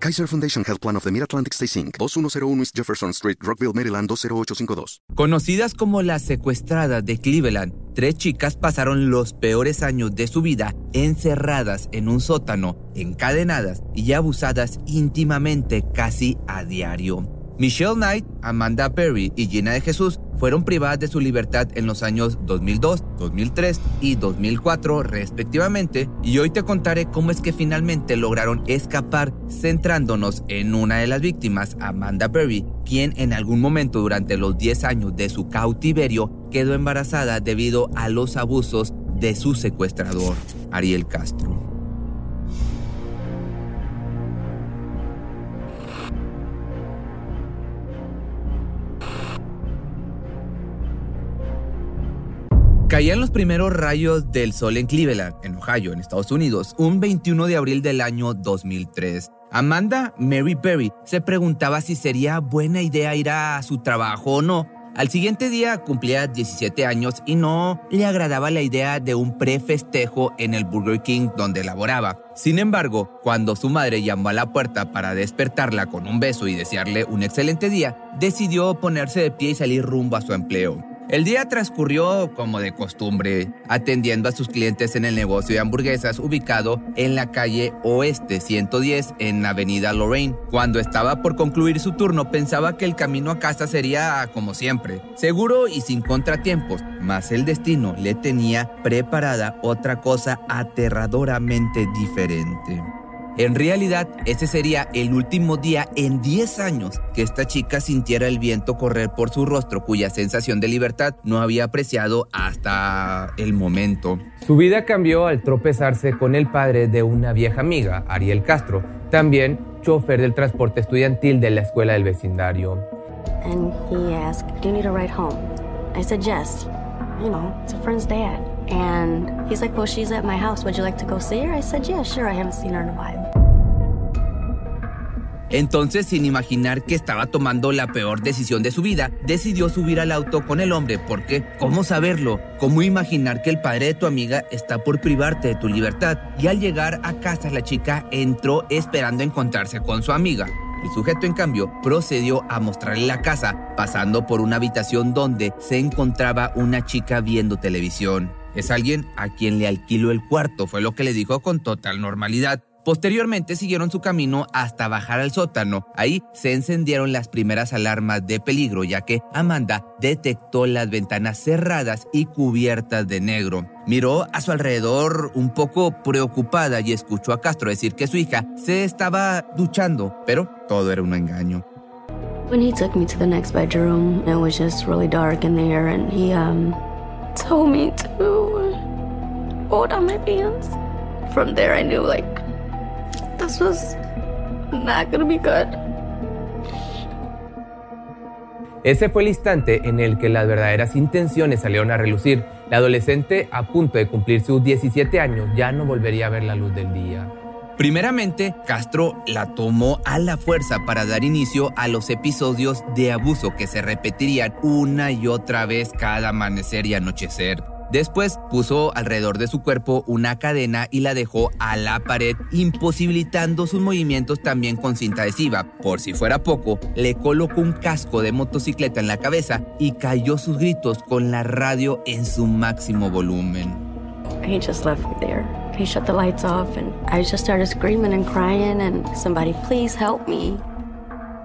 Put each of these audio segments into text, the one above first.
Kaiser Foundation Health Plan of the Mid-Atlantic Stay Inc., 2101 East Jefferson Street, Rockville, Maryland 20852. Conocidas como las secuestradas de Cleveland, tres chicas pasaron los peores años de su vida encerradas en un sótano, encadenadas y abusadas íntimamente casi a diario. Michelle Knight, Amanda Perry y Gina de Jesús fueron privadas de su libertad en los años 2002, 2003 y 2004 respectivamente y hoy te contaré cómo es que finalmente lograron escapar centrándonos en una de las víctimas, Amanda Perry, quien en algún momento durante los 10 años de su cautiverio quedó embarazada debido a los abusos de su secuestrador, Ariel Castro. Caían los primeros rayos del sol en Cleveland, en Ohio, en Estados Unidos, un 21 de abril del año 2003. Amanda Mary Perry se preguntaba si sería buena idea ir a su trabajo o no. Al siguiente día cumplía 17 años y no le agradaba la idea de un pre-festejo en el Burger King donde laboraba. Sin embargo, cuando su madre llamó a la puerta para despertarla con un beso y desearle un excelente día, decidió ponerse de pie y salir rumbo a su empleo. El día transcurrió como de costumbre, atendiendo a sus clientes en el negocio de hamburguesas ubicado en la calle Oeste 110 en la avenida Lorraine. Cuando estaba por concluir su turno pensaba que el camino a casa sería como siempre, seguro y sin contratiempos, mas el destino le tenía preparada otra cosa aterradoramente diferente. En realidad, ese sería el último día en 10 años que esta chica sintiera el viento correr por su rostro, cuya sensación de libertad no había apreciado hasta el momento. Su vida cambió al tropezarse con el padre de una vieja amiga, Ariel Castro, también chofer del transporte estudiantil de la escuela del vecindario. And he asked, "Do you need a ride home?" I said, "Yes." You know, it's a friend's dad. And he's like, Well, she's at my house. Would you like to go see her? I said, Yeah, sure. I haven't seen her in a while. Entonces, sin imaginar que estaba tomando la peor decisión de su vida, decidió subir al auto con el hombre, porque ¿cómo saberlo? ¿Cómo imaginar que el padre de tu amiga está por privarte de tu libertad? Y al llegar a casa, la chica entró esperando encontrarse con su amiga. El sujeto, en cambio, procedió a mostrarle la casa, pasando por una habitación donde se encontraba una chica viendo televisión. Es alguien a quien le alquiló el cuarto, fue lo que le dijo con total normalidad. Posteriormente siguieron su camino hasta bajar al sótano. Ahí se encendieron las primeras alarmas de peligro, ya que Amanda detectó las ventanas cerradas y cubiertas de negro. Miró a su alrededor un poco preocupada y escuchó a Castro decir que su hija se estaba duchando, pero todo era un engaño. When he took me to the next bedroom, it was just really dark in there, and he um told me to hold on my pants. From there, I knew like this was not gonna be good. Ese fue el instante en el que las verdaderas intenciones salieron a relucir. La adolescente, a punto de cumplir sus 17 años, ya no volvería a ver la luz del día. Primeramente, Castro la tomó a la fuerza para dar inicio a los episodios de abuso que se repetirían una y otra vez cada amanecer y anochecer. Después puso alrededor de su cuerpo una cadena y la dejó a la pared, imposibilitando sus movimientos también con cinta adhesiva. Por si fuera poco, le colocó un casco de motocicleta en la cabeza y cayó sus gritos con la radio en su máximo volumen. He just left there. He shut the lights off, and I just started screaming and crying, and somebody, please help me.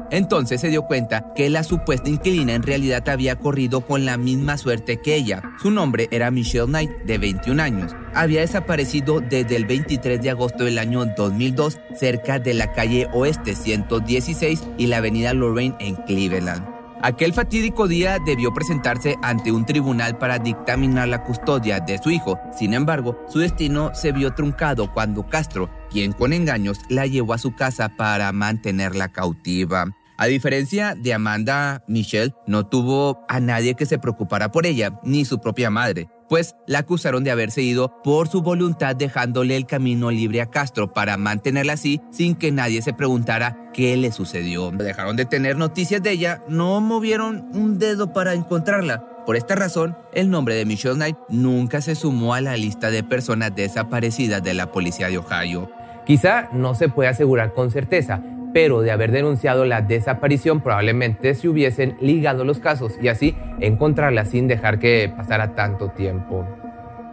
Entonces se dio cuenta que la supuesta inquilina en realidad había corrido con la misma suerte que ella. Su nombre era Michelle Knight, de 21 años. Había desaparecido desde el 23 de agosto del año 2002 cerca de la calle Oeste 116 y la avenida Lorraine en Cleveland. Aquel fatídico día debió presentarse ante un tribunal para dictaminar la custodia de su hijo. Sin embargo, su destino se vio truncado cuando Castro, quien con engaños la llevó a su casa para mantenerla cautiva. A diferencia de Amanda, Michelle no tuvo a nadie que se preocupara por ella, ni su propia madre, pues la acusaron de haberse ido por su voluntad dejándole el camino libre a Castro para mantenerla así sin que nadie se preguntara qué le sucedió. Dejaron de tener noticias de ella, no movieron un dedo para encontrarla. Por esta razón, el nombre de Michelle Knight nunca se sumó a la lista de personas desaparecidas de la policía de Ohio. Quizá no se puede asegurar con certeza, pero de haber denunciado la desaparición probablemente se hubiesen ligado los casos y así encontrarla sin dejar que pasara tanto tiempo.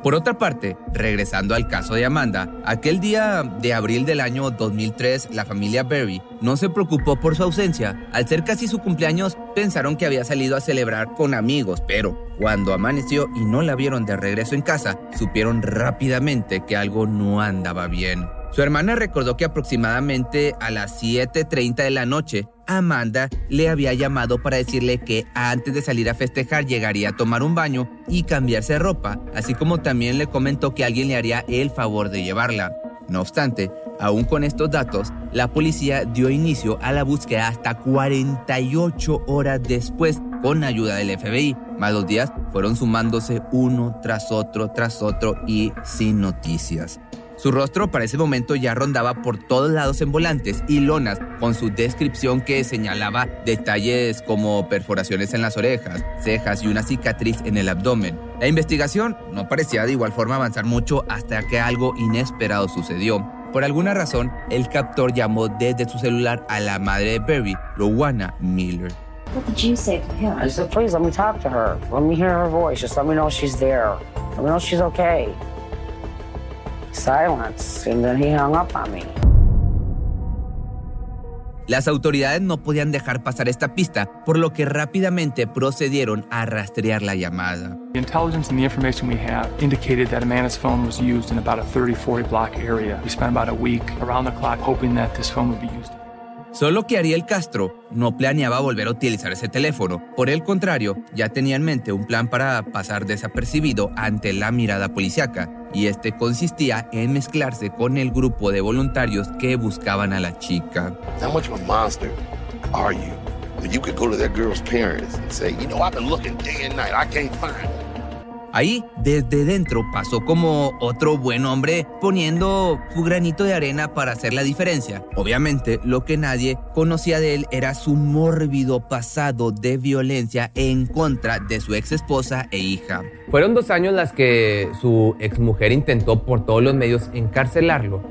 Por otra parte, regresando al caso de Amanda, aquel día de abril del año 2003, la familia Berry no se preocupó por su ausencia. Al ser casi su cumpleaños, pensaron que había salido a celebrar con amigos, pero cuando amaneció y no la vieron de regreso en casa, supieron rápidamente que algo no andaba bien. Su hermana recordó que aproximadamente a las 7.30 de la noche, Amanda le había llamado para decirle que antes de salir a festejar llegaría a tomar un baño y cambiarse de ropa, así como también le comentó que alguien le haría el favor de llevarla. No obstante, aún con estos datos, la policía dio inicio a la búsqueda hasta 48 horas después con ayuda del FBI. Más los días fueron sumándose uno tras otro, tras otro y sin noticias. Su rostro para ese momento ya rondaba por todos lados en volantes y lonas, con su descripción que señalaba detalles como perforaciones en las orejas, cejas y una cicatriz en el abdomen. La investigación no parecía de igual forma avanzar mucho hasta que algo inesperado sucedió. Por alguna razón, el captor llamó desde su celular a la madre de Berry, Rowana Miller. What did you say to him? I said, please let me talk to her. Let me hear her voice. Just let me know she's there. Let me know she's okay. Silence, and then he hung up on me. Las autoridades no podían dejar pasar esta pista, por lo que rápidamente procedieron a rastrear la llamada. The intelligence and the information we have indicated that Amanda's phone was used in about a 30-40 block area. We spent about a week around the clock hoping that this phone would be used. Solo que Ariel Castro no planeaba volver a utilizar ese teléfono. Por el contrario, ya tenía en mente un plan para pasar desapercibido ante la mirada policíaca, y este consistía en mezclarse con el grupo de voluntarios que buscaban a la chica. How much of a monster are you? That you could go to that girl's parents and say, you know, I've been looking day and night, I can't find her. Ahí, desde dentro, pasó como otro buen hombre poniendo su granito de arena para hacer la diferencia. Obviamente, lo que nadie conocía de él era su mórbido pasado de violencia en contra de su ex esposa e hija. Fueron dos años las que su exmujer intentó por todos los medios encarcelarlo.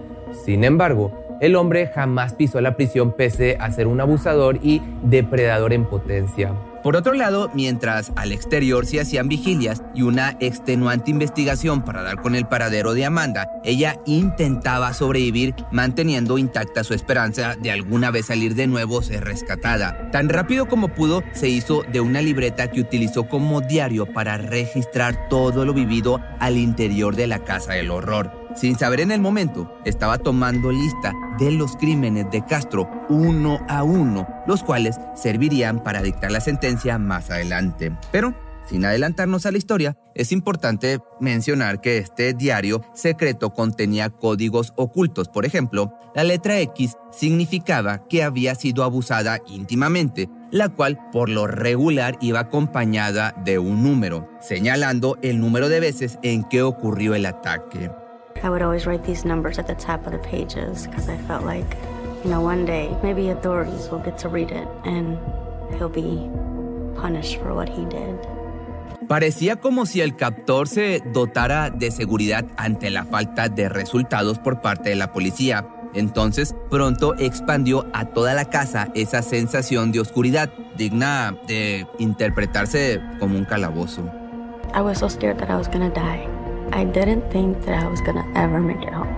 Sin embargo, el hombre jamás pisó la prisión pese a ser un abusador y depredador en potencia. Por otro lado, mientras al exterior se hacían vigilias y una extenuante investigación para dar con el paradero de Amanda, ella intentaba sobrevivir manteniendo intacta su esperanza de alguna vez salir de nuevo ser rescatada. Tan rápido como pudo, se hizo de una libreta que utilizó como diario para registrar todo lo vivido al interior de la casa del horror. Sin saber en el momento, estaba tomando lista de los crímenes de Castro uno a uno, los cuales servirían para dictar la sentencia más adelante. Pero, sin adelantarnos a la historia, es importante mencionar que este diario secreto contenía códigos ocultos. Por ejemplo, la letra X significaba que había sido abusada íntimamente, la cual por lo regular iba acompañada de un número, señalando el número de veces en que ocurrió el ataque. I would always write these numbers at the top of the pages because I felt like, you know, one day maybe authorities will get to read it and he'll be punished for what he did. Parecía como si el captor se dotara de seguridad ante la falta de resultados por parte de la policía. Entonces, pronto expandió a toda la casa esa sensación de oscuridad, digna de interpretarse como un calabozo. I was so scared that I was gonna die. I didn't think that I was gonna ever make it home.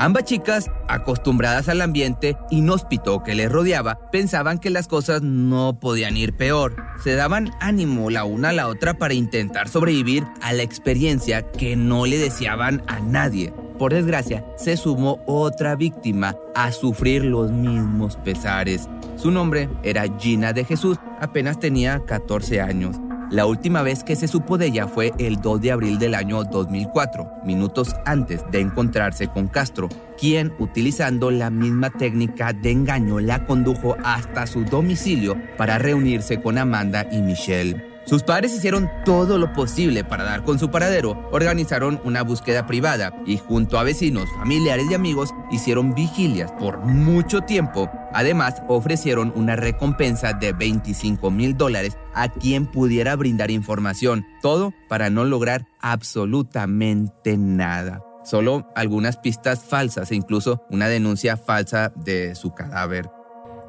Ambas chicas, acostumbradas al ambiente inhóspito que les rodeaba, pensaban que las cosas no podían ir peor. Se daban ánimo la una a la otra para intentar sobrevivir a la experiencia que no le deseaban a nadie. Por desgracia, se sumó otra víctima a sufrir los mismos pesares. Su nombre era Gina de Jesús, apenas tenía 14 años. La última vez que se supo de ella fue el 2 de abril del año 2004, minutos antes de encontrarse con Castro, quien, utilizando la misma técnica de engaño, la condujo hasta su domicilio para reunirse con Amanda y Michelle. Sus padres hicieron todo lo posible para dar con su paradero, organizaron una búsqueda privada y junto a vecinos, familiares y amigos hicieron vigilias por mucho tiempo. Además, ofrecieron una recompensa de 25 mil dólares a quien pudiera brindar información, todo para no lograr absolutamente nada. Solo algunas pistas falsas e incluso una denuncia falsa de su cadáver.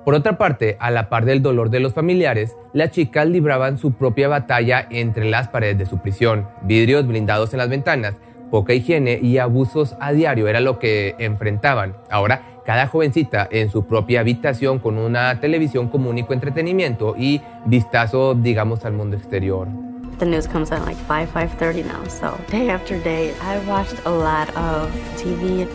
Por otra parte, a la par del dolor de los familiares, las chicas libraban su propia batalla entre las paredes de su prisión. Vidrios blindados en las ventanas, poca higiene y abusos a diario era lo que enfrentaban. Ahora, cada jovencita en su propia habitación con una televisión como único entretenimiento y vistazo, digamos, al mundo exterior. The news comes out like 5, 5.30 now, so day after day, I watched a lot TV.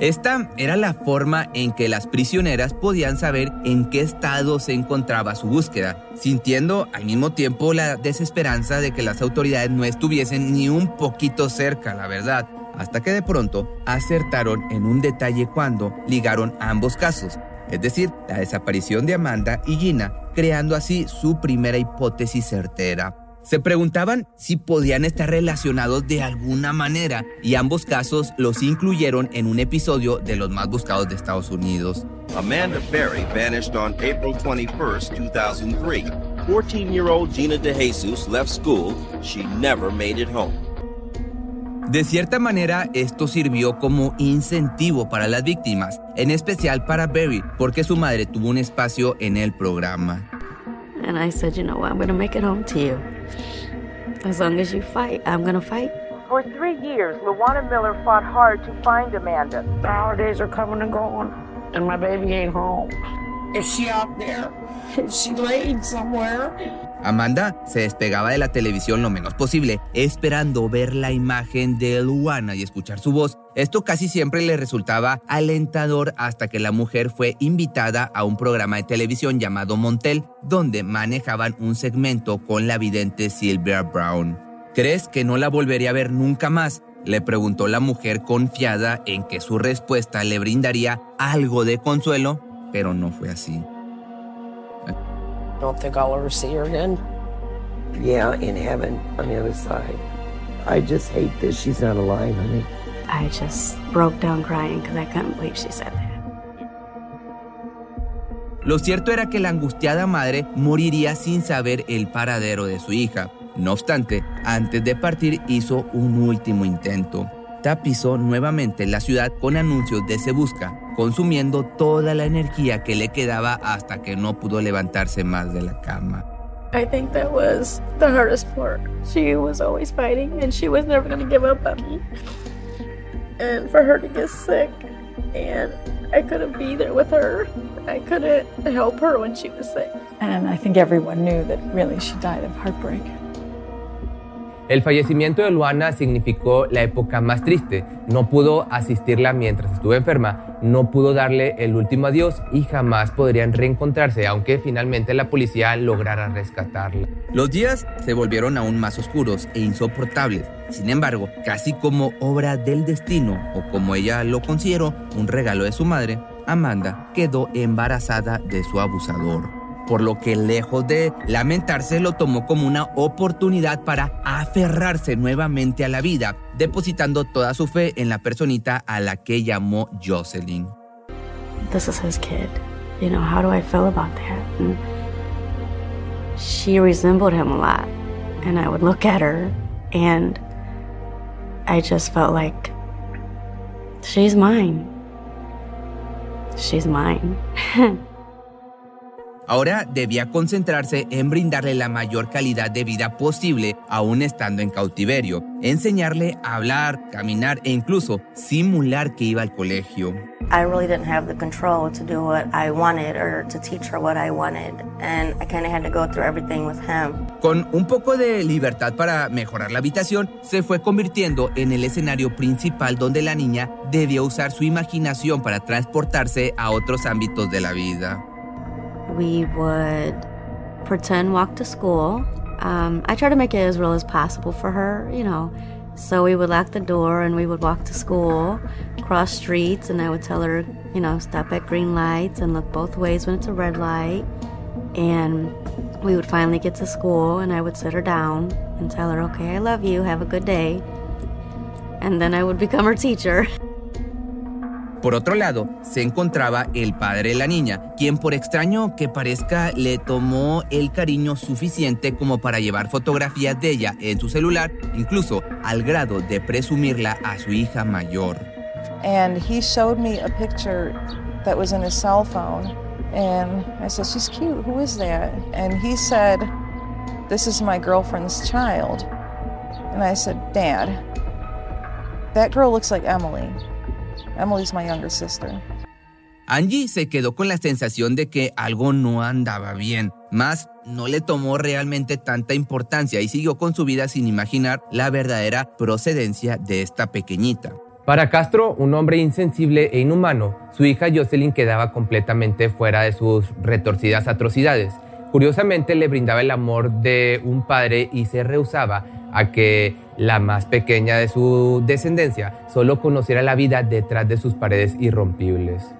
Esta era la forma en que las prisioneras podían saber en qué estado se encontraba su búsqueda, sintiendo al mismo tiempo la desesperanza de que las autoridades no estuviesen ni un poquito cerca, la verdad, hasta que de pronto acertaron en un detalle cuando ligaron ambos casos, es decir, la desaparición de Amanda y Gina, creando así su primera hipótesis certera. Se preguntaban si podían estar relacionados de alguna manera y ambos casos los incluyeron en un episodio de los más buscados de Estados Unidos. Amanda Berry vanished on April 21st, 2003. 14-year-old Gina DeJesus left school. She never made it home. De cierta manera, esto sirvió como incentivo para las víctimas, en especial para Berry, porque su madre tuvo un espacio en el programa. And I said, you know what, I'm going to make it home to you. As long as you fight, I'm to fight. For three years, Luana Miller fought hard to find Amanda. The holidays are coming and going, and my baby ain't home. Is she out there? Is she laid somewhere? Amanda se despegaba de la televisión lo menos posible, esperando ver la imagen de Luana y escuchar su voz. Esto casi siempre le resultaba alentador hasta que la mujer fue invitada a un programa de televisión llamado Montel, donde manejaban un segmento con la vidente Sylvia Brown. ¿Crees que no la volvería a ver nunca más? Le preguntó la mujer confiada en que su respuesta le brindaría algo de consuelo, pero no fue así. Don't think I'll ever see her again. Yeah, in heaven on the other side. I just hate that she's not alive, honey. I just broke down crying because I couldn't believe she said that. Lo cierto era que la angustiada madre moriría sin saber el paradero de su hija. No obstante, antes de partir hizo un último intento. Tapizó nuevamente la ciudad con anuncios de Se Busca, consumiendo toda la energía que le quedaba hasta que no pudo levantarse más de la cama. I think that was the hardest part. She was always fighting and she was never going to give up on me. And for her to get sick and I couldn't be there with her. I couldn't help her when she was sick. And I think everyone knew that really she died of heartbreak. El fallecimiento de Luana significó la época más triste. No pudo asistirla mientras estuvo enferma, no pudo darle el último adiós y jamás podrían reencontrarse, aunque finalmente la policía lograra rescatarla. Los días se volvieron aún más oscuros e insoportables. Sin embargo, casi como obra del destino, o como ella lo consideró, un regalo de su madre, Amanda quedó embarazada de su abusador por lo que lejos de lamentarse lo tomó como una oportunidad para aferrarse nuevamente a la vida, depositando toda su fe en la personita a la que llamó Jocelyn. This is his kid. You know, how do I feel about that? And she resembled him a lot. And I would look at her and I just felt like she's mine. She's mine. Ahora debía concentrarse en brindarle la mayor calidad de vida posible aún estando en cautiverio, enseñarle a hablar, caminar e incluso simular que iba al colegio. I really didn't have the control to do what I wanted or to teach her what I wanted, and I kind of had to go through everything with him. Con un poco de libertad para mejorar la habitación, se fue convirtiendo en el escenario principal donde la niña debía usar su imaginación para transportarse a otros ámbitos de la vida. We would pretend walk to school. Um, I try to make it as real as possible for her, you know. So we would lock the door and we would walk to school, cross streets, and I would tell her, you know, stop at green lights and look both ways when it's a red light. And we would finally get to school and I would sit her down and tell her, okay, I love you, have a good day. And then I would become her teacher. Por otro lado, se encontraba el padre de la niña, quien por extraño que parezca le tomó el cariño suficiente como para llevar fotografías de ella en su celular, incluso al grado de presumirla a su hija mayor. And he showed me a picture that was in his cell phone. And I said, She's cute. Who is that? And he said, This is my girlfriend's child. And I said, Dad, that girl looks like Emily. Emily's my younger sister. Angie se quedó con la sensación de que algo no andaba bien, más no le tomó realmente tanta importancia y siguió con su vida sin imaginar la verdadera procedencia de esta pequeñita. Para Castro, un hombre insensible e inhumano, su hija Jocelyn quedaba completamente fuera de sus retorcidas atrocidades. Curiosamente le brindaba el amor de un padre y se rehusaba a que la más pequeña de su descendencia solo conociera la vida detrás de sus paredes irrompibles.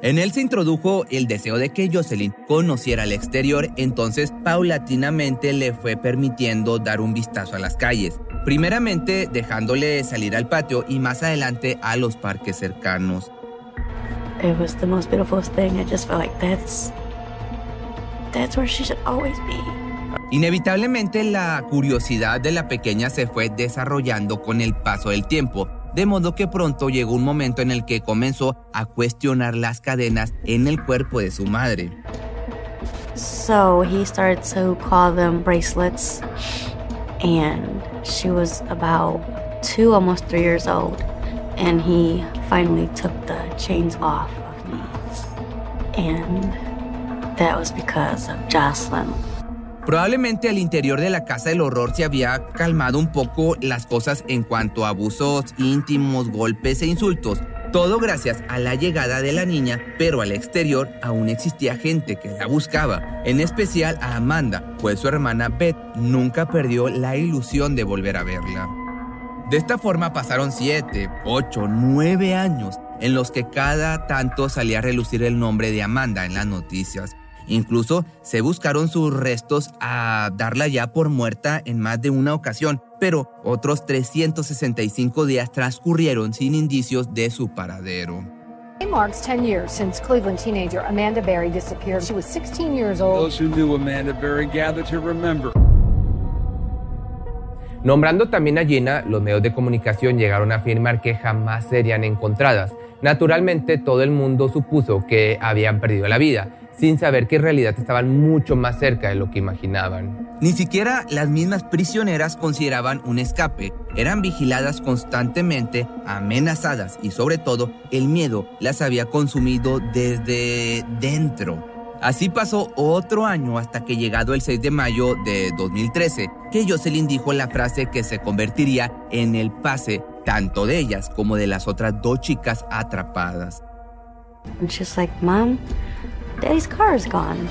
En él se introdujo el deseo de que Jocelyn conociera el exterior, entonces paulatinamente le fue permitiendo dar un vistazo a las calles, primeramente dejándole salir al patio y más adelante a los parques cercanos. It was the most beautiful thing. I just felt like that's that's where she should always be. Inevitablemente la curiosidad de la pequeña se fue desarrollando con el paso del tiempo, de modo que pronto llegó un momento en el que comenzó a cuestionar las cadenas en el cuerpo de su madre. So he started to call them bracelets, and she was about two, almost three years old, and he finally took the chains off of me. And that was because of Jocelyn. Probablemente al interior de la casa del horror se había calmado un poco las cosas en cuanto a abusos íntimos, golpes e insultos. Todo gracias a la llegada de la niña, pero al exterior aún existía gente que la buscaba, en especial a Amanda, pues su hermana Beth nunca perdió la ilusión de volver a verla. De esta forma pasaron 7, 8, 9 años en los que cada tanto salía a relucir el nombre de Amanda en las noticias. Incluso se buscaron sus restos a darla ya por muerta en más de una ocasión, pero otros 365 días transcurrieron sin indicios de su paradero. It marks 10 years since Cleveland teenager Amanda Berry disappeared. She was 16 years old. Those who knew Amanda Berry gather to remember. Nombrando también a Gina, los medios de comunicación llegaron a afirmar que jamás serían encontradas. Naturalmente, todo el mundo supuso que habían perdido la vida, sin saber que en realidad estaban mucho más cerca de lo que imaginaban. Ni siquiera las mismas prisioneras consideraban un escape. Eran vigiladas constantemente, amenazadas y sobre todo el miedo las había consumido desde dentro. Así pasó otro año hasta que llegado el 6 de mayo de 2013, que Jocelyn dijo la frase que se convertiría en el pase tanto de ellas como de las otras dos chicas atrapadas. And she's like, Mom, Daddy's car is gone.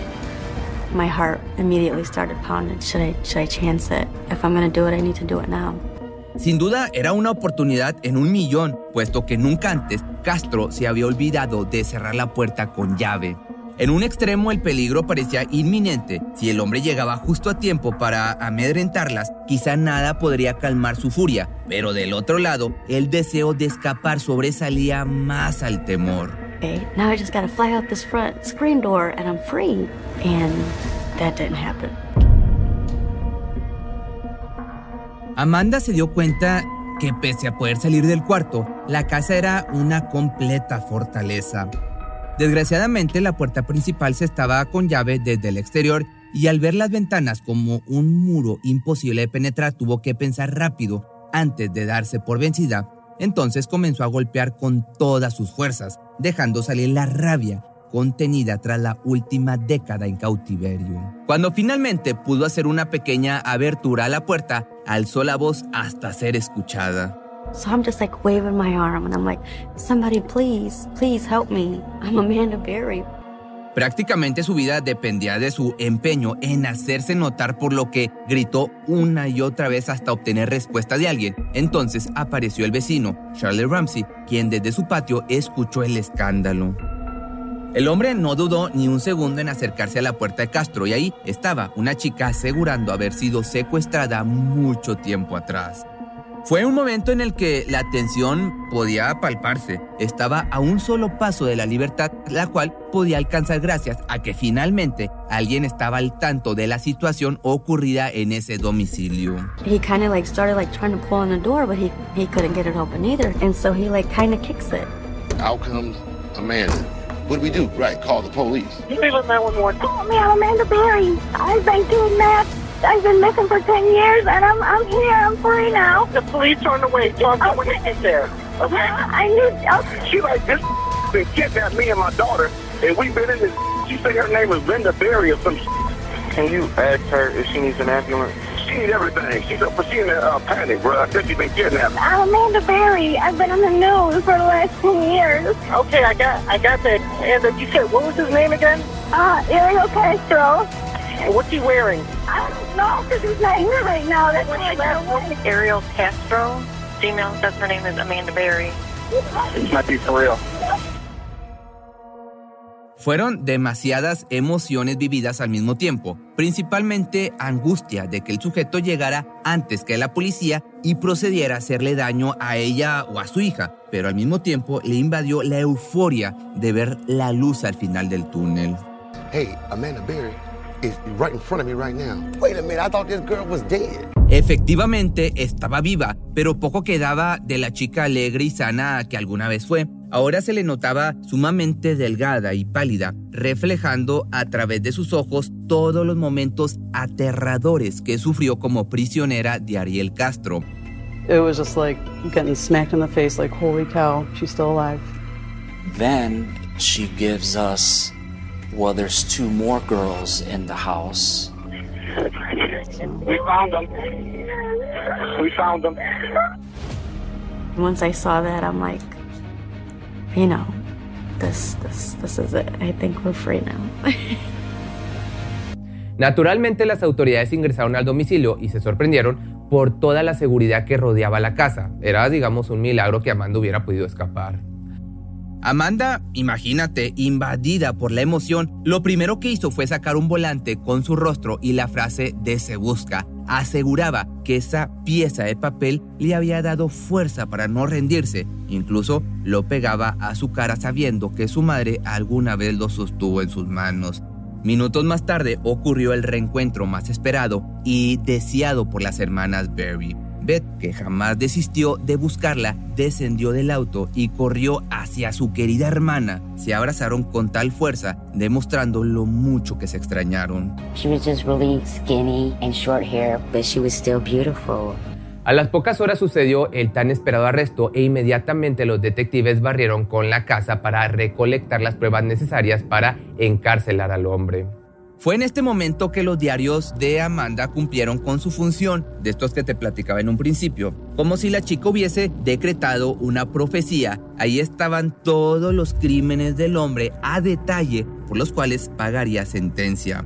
My heart immediately started pounding. Should I, chance it? If I'm gonna do it, I need to do it now. Sin duda era una oportunidad en un millón, puesto que nunca antes Castro se había olvidado de cerrar la puerta con llave. En un extremo el peligro parecía inminente. Si el hombre llegaba justo a tiempo para amedrentarlas, quizá nada podría calmar su furia. Pero del otro lado, el deseo de escapar sobresalía más al temor. Now I just gotta fly out this front screen door and I'm free. And that didn't happen. Amanda se dio cuenta que pese a poder salir del cuarto, la casa era una completa fortaleza. Desgraciadamente la puerta principal se estaba con llave desde el exterior y al ver las ventanas como un muro imposible de penetrar tuvo que pensar rápido antes de darse por vencida. Entonces comenzó a golpear con todas sus fuerzas, dejando salir la rabia contenida tras la última década en cautiverio. Cuando finalmente pudo hacer una pequeña abertura a la puerta, alzó la voz hasta ser escuchada. So I'm just like waving my arm and I'm like, somebody please, please help me. I'm Amanda Berry. Prácticamente su vida dependía de su empeño en hacerse notar por lo que gritó una y otra vez hasta obtener respuesta de alguien. Entonces apareció el vecino, Charlie Ramsey, quien desde su patio escuchó el escándalo. El hombre no dudó ni un segundo en acercarse a la puerta de Castro y ahí estaba una chica asegurando haber sido secuestrada mucho tiempo atrás. Fue un momento en el que la tensión podía palparse. Estaba a un solo paso de la libertad, la cual podía alcanzar gracias a que finalmente alguien estaba al tanto de la situación ocurrida en ese domicilio. He kind of like started like trying to pull on the door, but he he couldn't get it open either, and so he like kind of kicks it. Out comes Amanda. What do we do? Right, call the police. Cleveland 911. Oh, me, I'm Amanda Berry. I've been kidnapped. I've been missing for 10 years, and I'm, I'm here. I'm free now. The police are on the way. Tell them when they get there. Okay? I need... Okay. She like, this been kidnapped me and my daughter, and we've been in this... She said her name is Linda Berry or some Can you ask her if she needs an ambulance? She need everything. She's up, she in a uh, panic, bro. I said she been kidnapped. I'm Amanda Berry. I've been on the news for the last 10 years. Okay, I got I got that. And uh, you said, what was his name again? Uh, Ariel Castro. And what's he wearing? I don't know, because he's not here right now. That's what I don't know. Ariel Castro, female, says her name is Amanda Berry. This might be for real. Fueron demasiadas emociones vividas al mismo tiempo, principalmente angustia de que el sujeto llegara antes que la policía y procediera a hacerle daño a ella o a su hija, pero al mismo tiempo le invadió la euforia de ver la luz al final del túnel. Hey, Amanda Berry right in front of me right now. Wait a minute, I thought this girl was dead. Efectivamente, estaba viva, pero poco quedaba de la chica alegre y sana que alguna vez fue. Ahora se le notaba sumamente delgada y pálida, reflejando a través de sus ojos todos los momentos aterradores que sufrió como prisionera de Ariel Castro. It was just like getting smacked in the face, like, holy cow, she's still alive. Then she gives us, well, there's two more girls in the house. We found them. We found them. Once I saw that, I'm like, you know, this, this, this is it. I think we're free now. Naturalmente las autoridades ingresaron al domicilio y se sorprendieron por toda la seguridad que rodeaba la casa. Era, digamos, un milagro que Amanda hubiera podido escapar. Amanda, imagínate, invadida por la emoción, lo primero que hizo fue sacar un volante con su rostro y la frase de se busca. Aseguraba que esa pieza de papel le había dado fuerza para no rendirse. Incluso lo pegaba a su cara sabiendo que su madre alguna vez lo sostuvo en sus manos. Minutos más tarde ocurrió el reencuentro más esperado y deseado por las hermanas Berry. Beth, que jamás desistió de buscarla, descendió del auto y corrió hacia su querida hermana. Se abrazaron con tal fuerza, demostrando lo mucho que se extrañaron. She was just really skinny and short hair, but she was still beautiful. A las pocas horas sucedió el tan esperado arresto e inmediatamente los detectives barrieron con la casa para recolectar las pruebas necesarias para encarcelar al hombre. Fue en este momento que los diarios de Amanda cumplieron con su función, de estos que te platicaba en un principio, como si la chica hubiese decretado una profecía. Ahí estaban todos los crímenes del hombre a detalle por los cuales pagaría sentencia.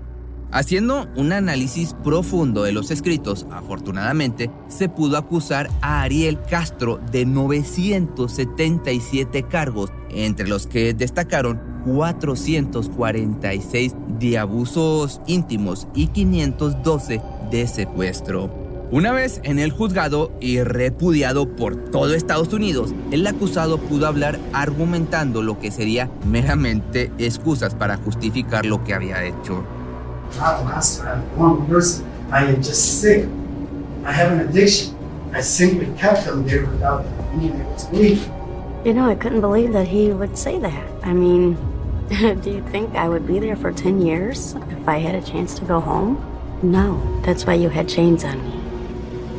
Haciendo un análisis profundo de los escritos, afortunadamente, se pudo acusar a Ariel Castro de 977 cargos, entre los que destacaron 446 de abusos íntimos y 512 de secuestro. Una vez en el juzgado y repudiado por todo Estados Unidos, el acusado pudo hablar argumentando lo que sería meramente excusas para justificar lo que había hecho. not master. I'm one person. I am just sick. I have an addiction. I simply kept them there without being able to leave. You know, I couldn't believe that he would say that. I mean, do you think I would be there for 10 years if I had a chance to go home? No, that's why you had chains on me.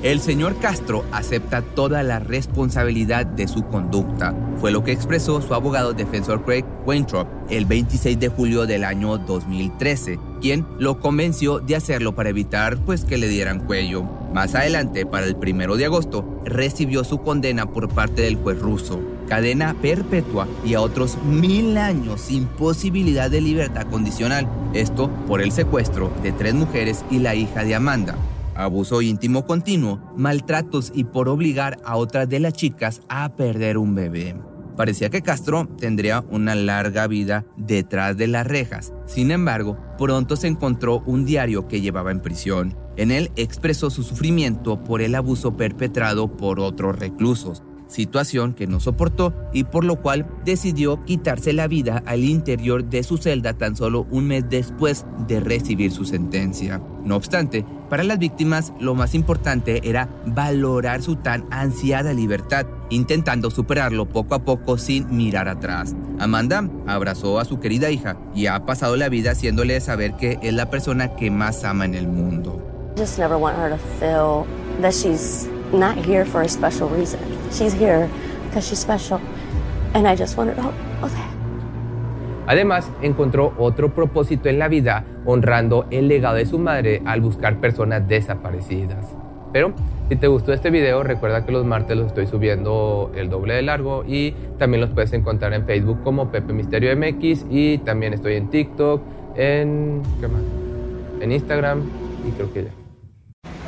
El señor Castro acepta toda la responsabilidad de su conducta. Fue lo que expresó su abogado defensor Craig Weintraub el 26 de julio del año 2013, quien lo convenció de hacerlo para evitar pues que le dieran cuello. Más adelante, para el primero de agosto, recibió su condena por parte del juez ruso. Cadena perpetua y a otros mil años sin posibilidad de libertad condicional. Esto por el secuestro de tres mujeres y la hija de Amanda. Abuso íntimo continuo, maltratos y por obligar a otras de las chicas a perder un bebé. Parecía que Castro tendría una larga vida detrás de las rejas. Sin embargo, pronto se encontró un diario que llevaba en prisión. En él expresó su sufrimiento por el abuso perpetrado por otros reclusos, situación que no soportó y por lo cual decidió quitarse la vida al interior de su celda tan solo un mes después de recibir su sentencia. No obstante, para las víctimas lo más importante era valorar su tan ansiada libertad, intentando superarlo poco a poco sin mirar atrás. Amanda abrazó a su querida hija y ha pasado la vida haciéndole saber que es la persona que más ama en el mundo. Not here for a special reason. She's here because she's special. And I just want her to know that. Además, encontró otro propósito en la vida honrando el legado de su madre al buscar personas desaparecidas. Pero si te gustó este video, recuerda que los martes los estoy subiendo el doble de largo y también los puedes encontrar en Facebook como Pepe Misterio MX y también estoy en TikTok, en ¿qué más? En Instagram y creo que ya.